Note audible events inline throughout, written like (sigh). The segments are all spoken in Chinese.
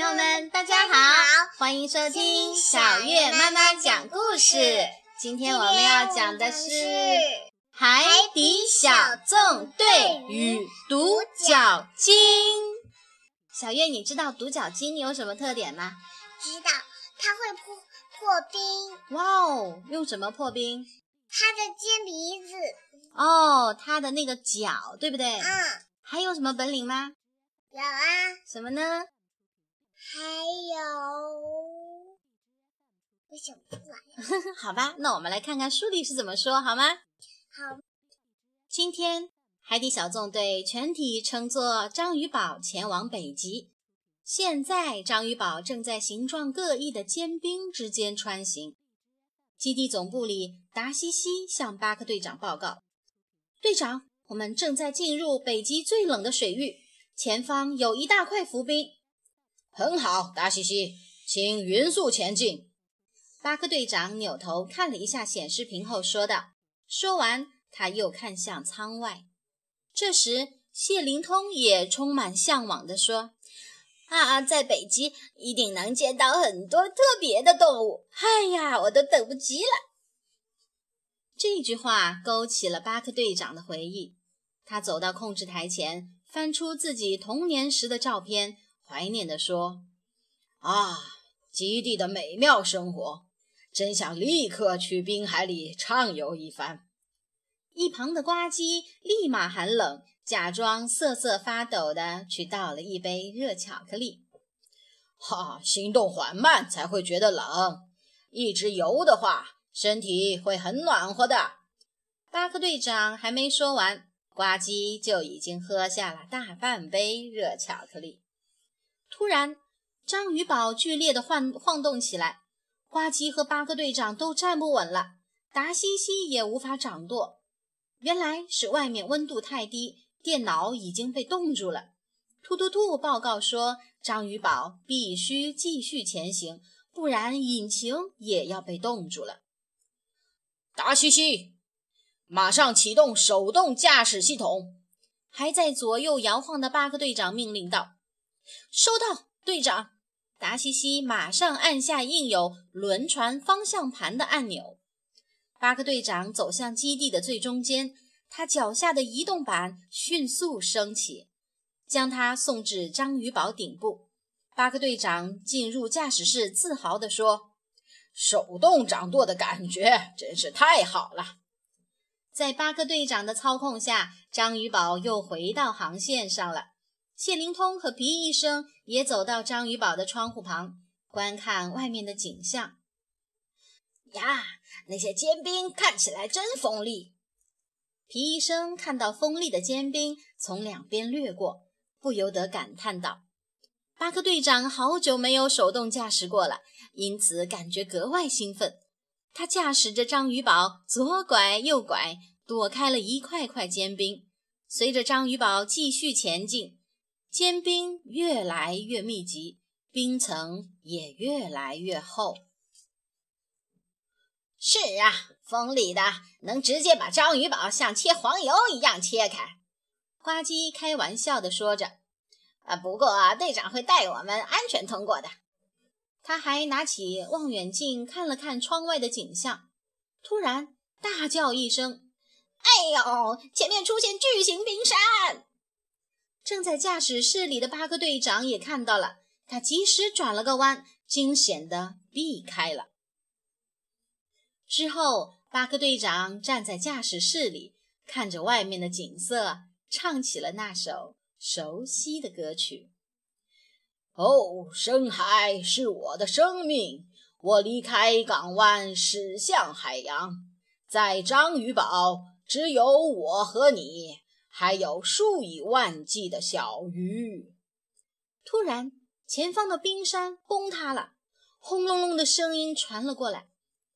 朋友们，大家好，欢迎收听小月妈妈讲故事。今天我们要讲的是《海底小纵队与独角鲸》。小月，你知道独角鲸有什么特点吗？知道，它会破破冰。哇哦，用什么破冰？它的尖鼻子。哦，它的那个角，对不对？嗯。还有什么本领吗？有啊。什么呢？还有，我想不出来。(laughs) 好吧，那我们来看看书里是怎么说，好吗？好。今天海底小纵队全体乘坐章鱼堡前往北极。现在章鱼堡正在形状各异的坚冰之间穿行。基地总部里，达西西向巴克队长报告：“队长，我们正在进入北极最冷的水域，前方有一大块浮冰。”很好，达西西，请匀速前进。巴克队长扭头看了一下显示屏后说道。说完，他又看向舱外。这时，谢灵通也充满向往地说：“啊，在北极一定能见到很多特别的动物。哎呀，我都等不及了。”这句话勾起了巴克队长的回忆。他走到控制台前，翻出自己童年时的照片。怀念地说：“啊，极地的美妙生活，真想立刻去冰海里畅游一番。”一旁的呱唧立马寒冷，假装瑟瑟发抖的去倒了一杯热巧克力。哈，行动缓慢才会觉得冷，一直游的话，身体会很暖和的。巴克队长还没说完，呱唧就已经喝下了大半杯热巧克力。突然，章鱼堡剧烈的晃晃动起来，呱唧和巴克队长都站不稳了，达西西也无法掌舵。原来是外面温度太低，电脑已经被冻住了。突突突报告说，章鱼堡必须继续前行，不然引擎也要被冻住了。达西西，马上启动手动驾驶系统！还在左右摇晃的巴克队长命令道。收到，队长。达西西马上按下印有轮船方向盘的按钮。巴克队长走向基地的最中间，他脚下的移动板迅速升起，将他送至章鱼堡顶部。巴克队长进入驾驶室，自豪地说：“手动掌舵的感觉真是太好了。”在巴克队长的操控下，章鱼堡又回到航线上了。谢灵通和皮医生也走到章鱼堡的窗户旁，观看外面的景象。呀，那些坚冰看起来真锋利。皮医生看到锋利的坚冰从两边掠过，不由得感叹道：“巴克队长好久没有手动驾驶过了，因此感觉格外兴奋。他驾驶着章鱼堡左拐右拐，躲开了一块块坚冰，随着章鱼堡继续前进。”坚冰越来越密集，冰层也越来越厚。是啊，锋利的，能直接把章鱼堡像切黄油一样切开。呱唧开玩笑地说着。啊，不过队长会带我们安全通过的。他还拿起望远镜看了看窗外的景象，突然大叫一声：“哎呦，前面出现巨型冰山！”正在驾驶室里的巴克队长也看到了，他及时转了个弯，惊险地避开了。之后，巴克队长站在驾驶室里，看着外面的景色，唱起了那首熟悉的歌曲：“哦，深海是我的生命，我离开港湾，驶向海洋，在章鱼堡，只有我和你。”还有数以万计的小鱼。突然，前方的冰山崩塌了，轰隆隆的声音传了过来。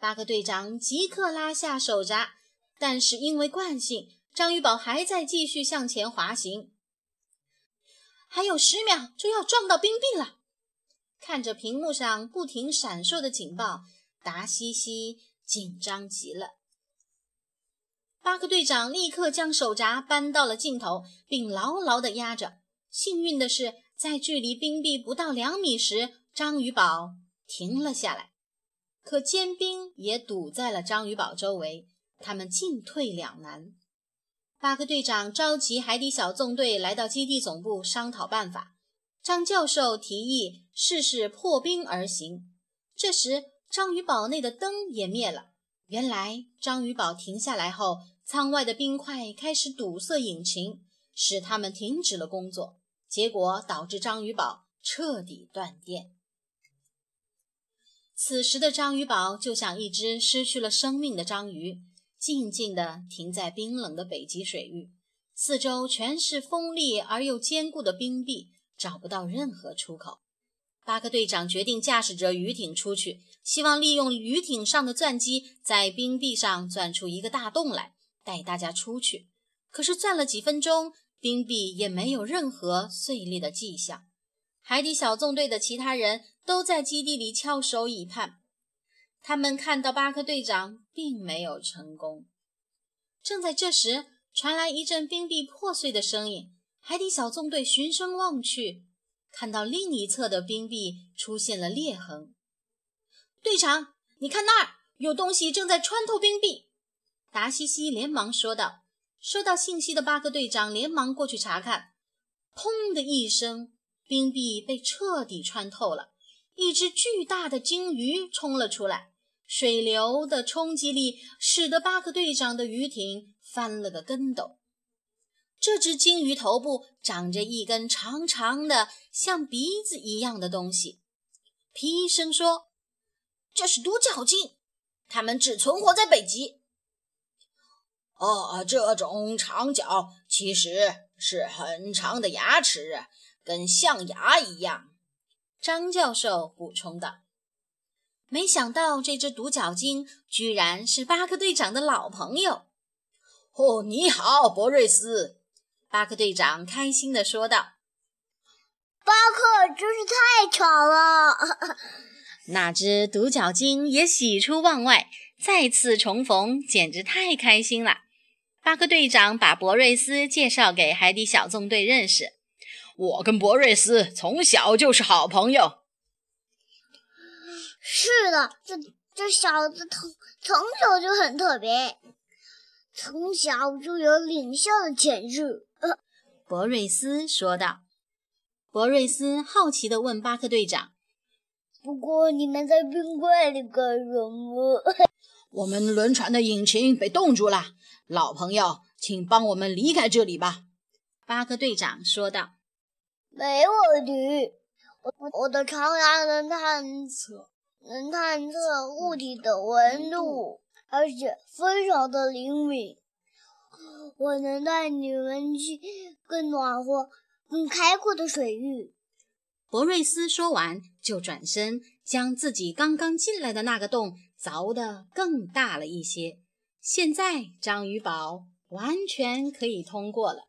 巴克队长即刻拉下手闸，但是因为惯性，章鱼堡还在继续向前滑行。还有十秒就要撞到冰壁了。看着屏幕上不停闪烁的警报，达西西紧张极了。巴克队长立刻将手闸搬到了尽头，并牢牢地压着。幸运的是，在距离冰壁不到两米时，章鱼堡停了下来。可坚冰也堵在了章鱼堡周围，他们进退两难。巴克队长召集海底小纵队来到基地总部商讨办法。张教授提议试试破冰而行。这时，章鱼堡内的灯也灭了。原来，章鱼堡停下来后，舱外的冰块开始堵塞引擎，使他们停止了工作，结果导致章鱼堡彻底断电。此时的章鱼堡就像一只失去了生命的章鱼。静静地停在冰冷的北极水域，四周全是锋利而又坚固的冰壁，找不到任何出口。巴克队长决定驾驶着鱼艇出去，希望利用鱼艇上的钻机在冰壁上钻出一个大洞来，带大家出去。可是转了几分钟，冰壁也没有任何碎裂的迹象。海底小纵队的其他人都在基地里翘首以盼。他们看到巴克队长并没有成功。正在这时，传来一阵冰壁破碎的声音。海底小纵队循声望去，看到另一侧的冰壁出现了裂痕。队长，你看那儿有东西正在穿透冰壁！达西西连忙说道。收到信息的巴克队长连忙过去查看。砰的一声，冰壁被彻底穿透了。一只巨大的鲸鱼冲了出来，水流的冲击力使得巴克队长的鱼艇翻了个跟斗。这只鲸鱼头部长着一根长长的、像鼻子一样的东西。皮医生说：“这是独角鲸，它们只存活在北极。”哦，这种长角其实是很长的牙齿，跟象牙一样。张教授补充道：“没想到这只独角鲸居然是巴克队长的老朋友。”哦，你好，博瑞斯！巴克队长开心地说道：“巴克真是太巧了！”那只独角鲸也喜出望外，再次重逢简直太开心了。巴克队长把博瑞斯介绍给海底小纵队认识。我跟博瑞斯从小就是好朋友。是的，这这小子从从小就很特别，从小就有领袖的潜质。(laughs) 博瑞斯说道。博瑞斯好奇地问巴克队长：“不过你们在冰柜里干什么？”我们轮船的引擎被冻住了，老朋友，请帮我们离开这里吧。”巴克队长说道。没问题，我我的长牙能探测能探测物体的温度，而且非常的灵敏。我能带你们去更暖和、更开阔的水域。博瑞斯说完，就转身将自己刚刚进来的那个洞凿得更大了一些。现在章鱼堡完全可以通过了。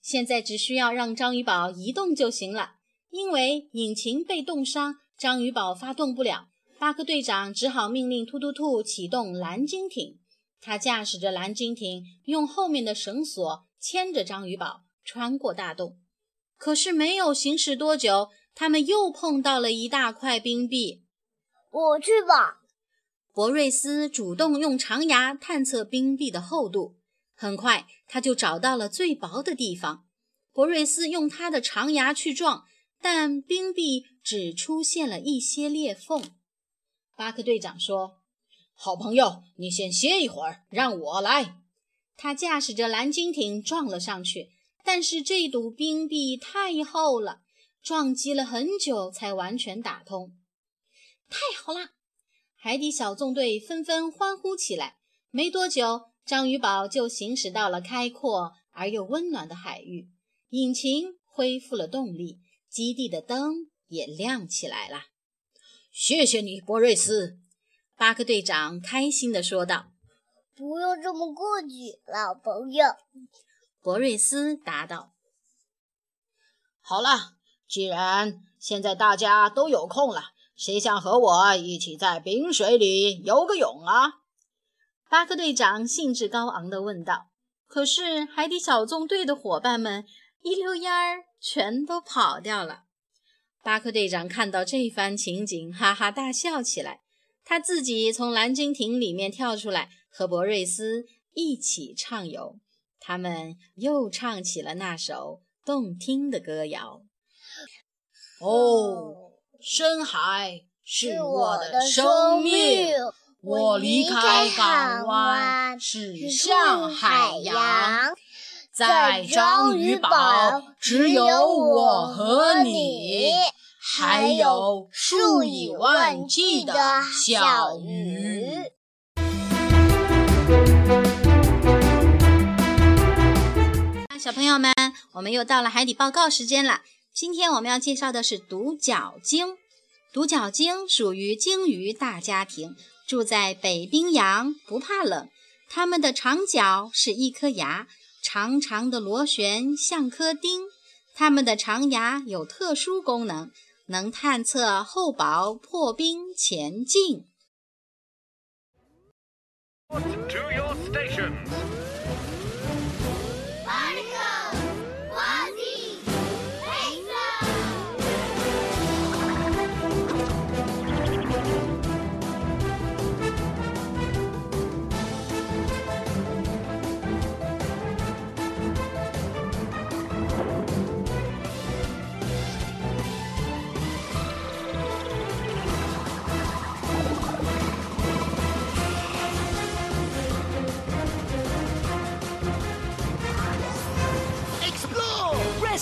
现在只需要让章鱼堡移动就行了，因为引擎被冻伤，章鱼堡发动不了。巴克队长只好命令突突兔启动蓝鲸艇。他驾驶着蓝鲸艇，用后面的绳索牵着章鱼堡穿过大洞。可是没有行驶多久，他们又碰到了一大块冰壁。我去吧。博瑞斯主动用长牙探测冰壁的厚度。很快，他就找到了最薄的地方。博瑞斯用他的长牙去撞，但冰壁只出现了一些裂缝。巴克队长说：“好朋友，你先歇一会儿，让我来。”他驾驶着蓝鲸艇撞了上去，但是这堵冰壁太厚了，撞击了很久才完全打通。太好了！海底小纵队纷纷欢呼起来。没多久。章鱼堡就行驶到了开阔而又温暖的海域，引擎恢复了动力，基地的灯也亮起来了。谢谢你，博瑞斯，巴克队长开心地说道。“不用这么客气，老朋友。”博瑞斯答道。“好了，既然现在大家都有空了，谁想和我一起在冰水里游个泳啊？”巴克队长兴致高昂地问道：“可是海底小纵队的伙伴们一溜烟儿全都跑掉了。巴克队长看到这番情景，哈哈大笑起来。他自己从蓝鲸艇里面跳出来，和博瑞斯一起畅游。他们又唱起了那首动听的歌谣：“哦，深海是我的生命，我离开港湾，驶向海洋。在章鱼堡，只有我和你，还有数以万计的小鱼。”小朋友们，我们又到了海底报告时间了。今天我们要介绍的是独角鲸。独角鲸属于鲸鱼大家庭，住在北冰洋，不怕冷。它们的长角是一颗牙，长长的螺旋像颗钉。它们的长牙有特殊功能，能探测厚薄、破冰、前进。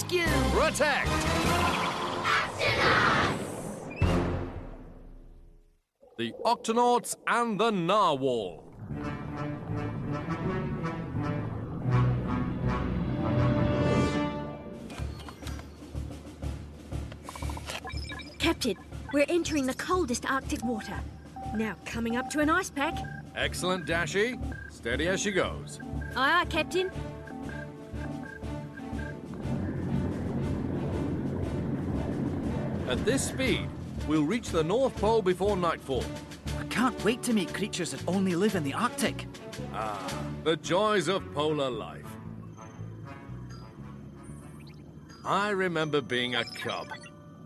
Rescue! Protect! The Octonauts and the Narwhal. Captain, we're entering the coldest Arctic water. Now coming up to an ice pack. Excellent, Dashy. Steady as she goes. Aye, aye, Captain. At this speed, we'll reach the North Pole before nightfall. I can't wait to meet creatures that only live in the Arctic. Ah, the joys of polar life. I remember being a cub,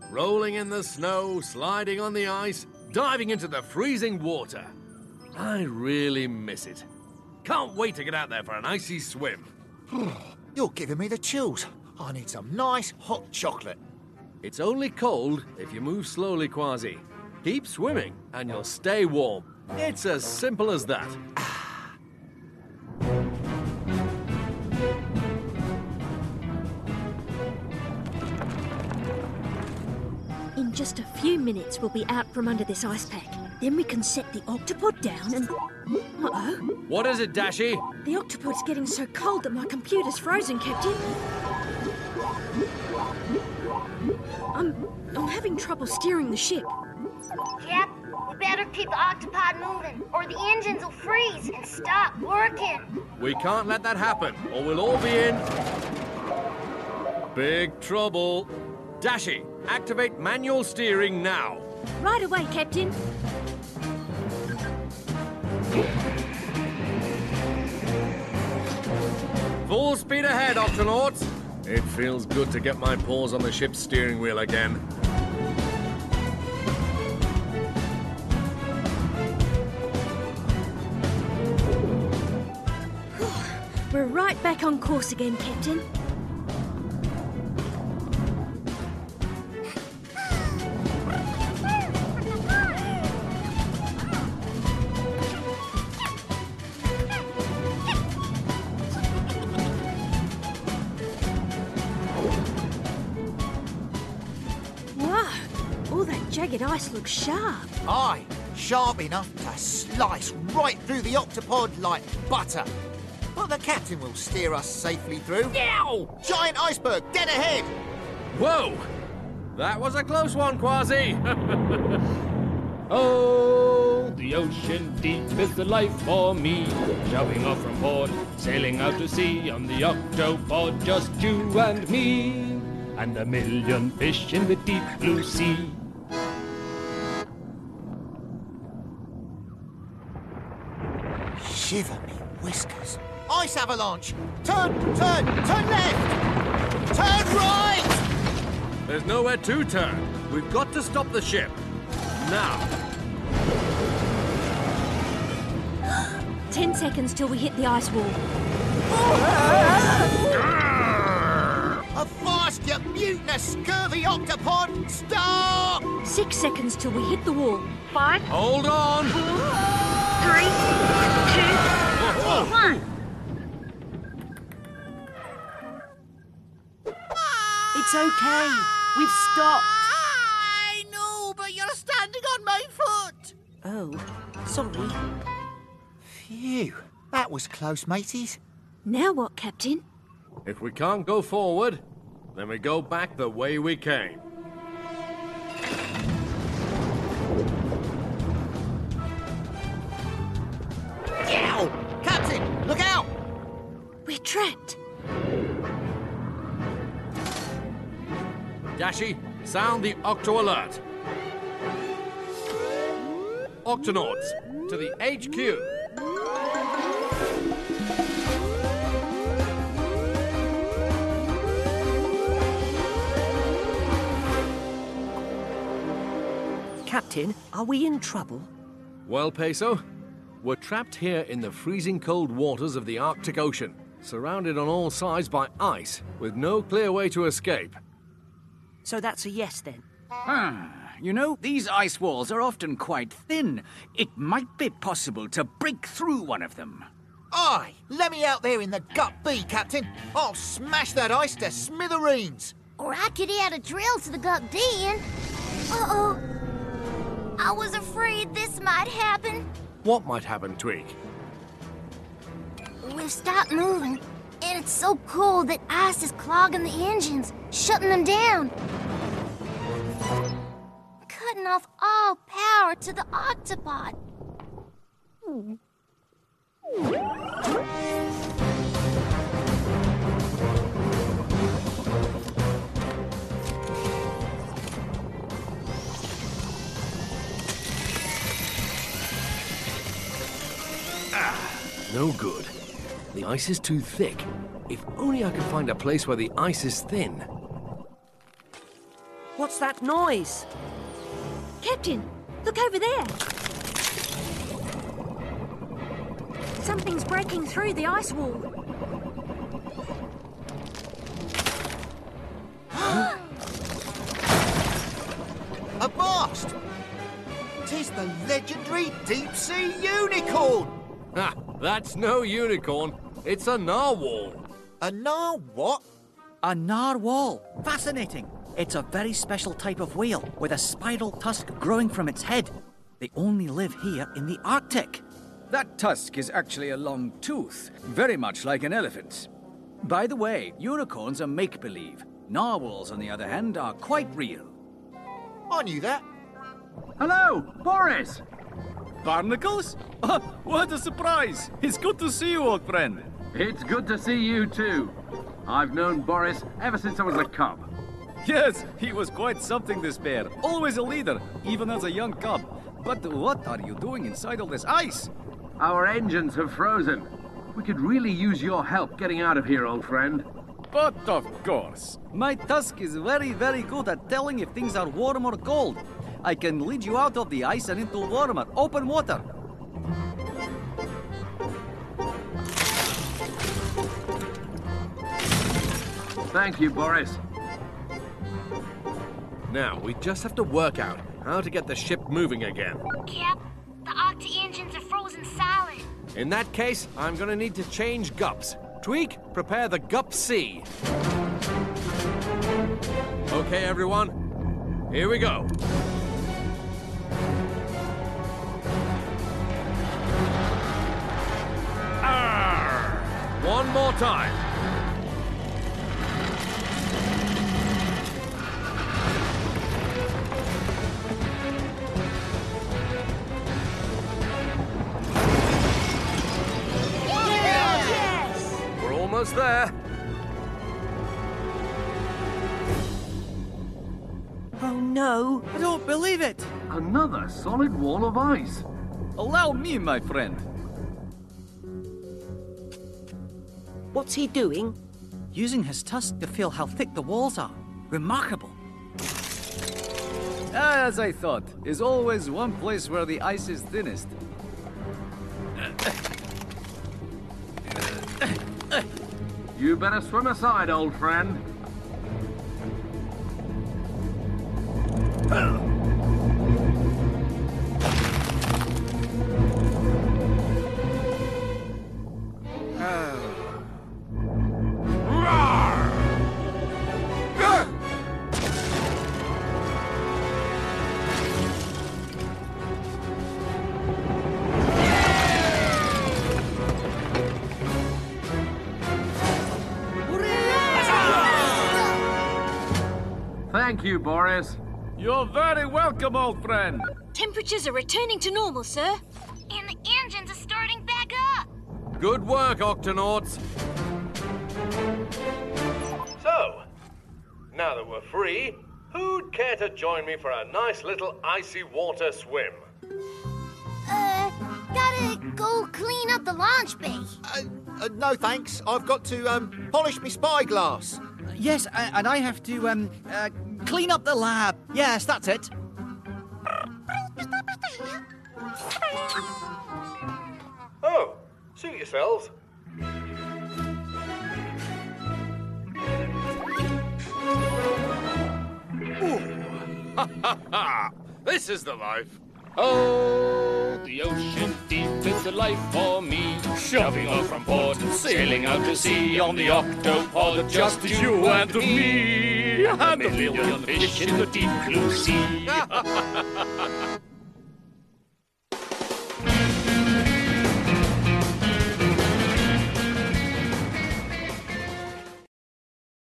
rolling in the snow, sliding on the ice, diving into the freezing water. I really miss it. Can't wait to get out there for an icy swim. You're giving me the chills. I need some nice hot chocolate. It's only cold if you move slowly, Quasi. Keep swimming and you'll stay warm. It's as simple as that. In just a few minutes, we'll be out from under this ice pack. Then we can set the octopod down and. Uh oh. What is it, Dashy? The octopod's getting so cold that my computer's frozen, Captain. I'm. I'm having trouble steering the ship. Yep, we better keep the octopod moving, or the engines will freeze and stop working. We can't let that happen, or we'll all be in. Big trouble. Dashy, activate manual steering now. Right away, Captain. Full speed ahead, Octonauts. It feels good to get my paws on the ship's steering wheel again. We're right back on course again, Captain. That jagged ice looks sharp. Aye, sharp enough to slice right through the octopod like butter. But the captain will steer us safely through. Ow! Giant iceberg, dead ahead! Whoa! That was a close one, Quasi. (laughs) oh, The ocean deep is the life for me. Shoving off from port, sailing out to sea on the octopod, just you and me. And a million fish in the deep blue sea. Shiver me whiskers. Ice avalanche! Turn, turn, turn left! Turn right! There's nowhere to turn. We've got to stop the ship. Now. (gasps) Ten seconds till we hit the ice wall. Avast, you mutinous, scurvy octopod! Stop! Six seconds till we hit the wall. Five, Hold on. Three, two, one. It's okay. We've stopped. I know, but you're standing on my foot! Oh, sorry. Phew, that was close, mateys. Now what, Captain? If we can't go forward, then we go back the way we came. Dashi, sound the Octo alert. Octonauts, to the HQ. Captain, are we in trouble? Well, Peso, we're trapped here in the freezing cold waters of the Arctic Ocean, surrounded on all sides by ice, with no clear way to escape. So that's a yes then. Ah, you know, these ice walls are often quite thin. It might be possible to break through one of them. Aye, let me out there in the gut B, Captain. I'll smash that ice to smithereens. Or I could add a drill to the gut D and... Uh-oh. I was afraid this might happen. What might happen, Tweak? We've stopped moving, and it's so cold that ice is clogging the engines, shutting them down. Cutting off all power to the octopod. Ah, No good. The ice is too thick. If only I could find a place where the ice is thin. What's that noise? Captain, look over there. Something's breaking through the ice wall. (gasps) A blast! Tis the legendary deep sea unicorn! Ha! That's no unicorn. It's a narwhal. A nar what? A narwhal. Fascinating. It's a very special type of whale with a spiral tusk growing from its head. They only live here in the Arctic. That tusk is actually a long tooth, very much like an elephant. By the way, unicorns are make believe. Narwhals, on the other hand, are quite real. I knew that. Hello, Boris! Barnacles? (laughs) What a surprise! It's good to see you, old friend. It's good to see you too. I've known Boris ever since I was a cub. Yes, he was quite something, this bear. Always a leader, even as a young cub. But what are you doing inside all this ice? Our engines have frozen. We could really use your help getting out of here, old friend. But of course, my tusk is very, very good at telling if things are warm or cold. I can lead you out of the ice and into warmer, open water. Thank you, Boris. Now, we just have to work out how to get the ship moving again. Cap, the octa engines are frozen solid. In that case, I'm gonna need to change gups. Tweak, prepare the gup C. Okay, everyone, here we go. Arr! One more time. We're there. Oh no. I don't believe it. Another solid wall of ice. Allow me, my friend. What's he doing? Using his tusk to feel how thick the walls are. Remarkable. As I thought, is always one place where the ice is thinnest. You better swim aside, old friend. Thank you, Boris. You're very welcome, old friend. Temperatures are returning to normal, sir. And the engines are starting back up. Good work, Octonauts. So, now that we're free, who'd care to join me for a nice little icy water swim? Uh, gotta go clean up the launch bay. Uh, uh, no thanks. I've got to um, polish my spyglass. Yes, and I have to, um, uh, clean up the lab. Yes, that's it. Oh, suit yourselves. (laughs) This is the life. Oh, the ocean deep is the life for me. Shoving off from port and sailing out to sea on the octopod, just you and me. And a million fish in the deep blue sea. (laughs) (laughs)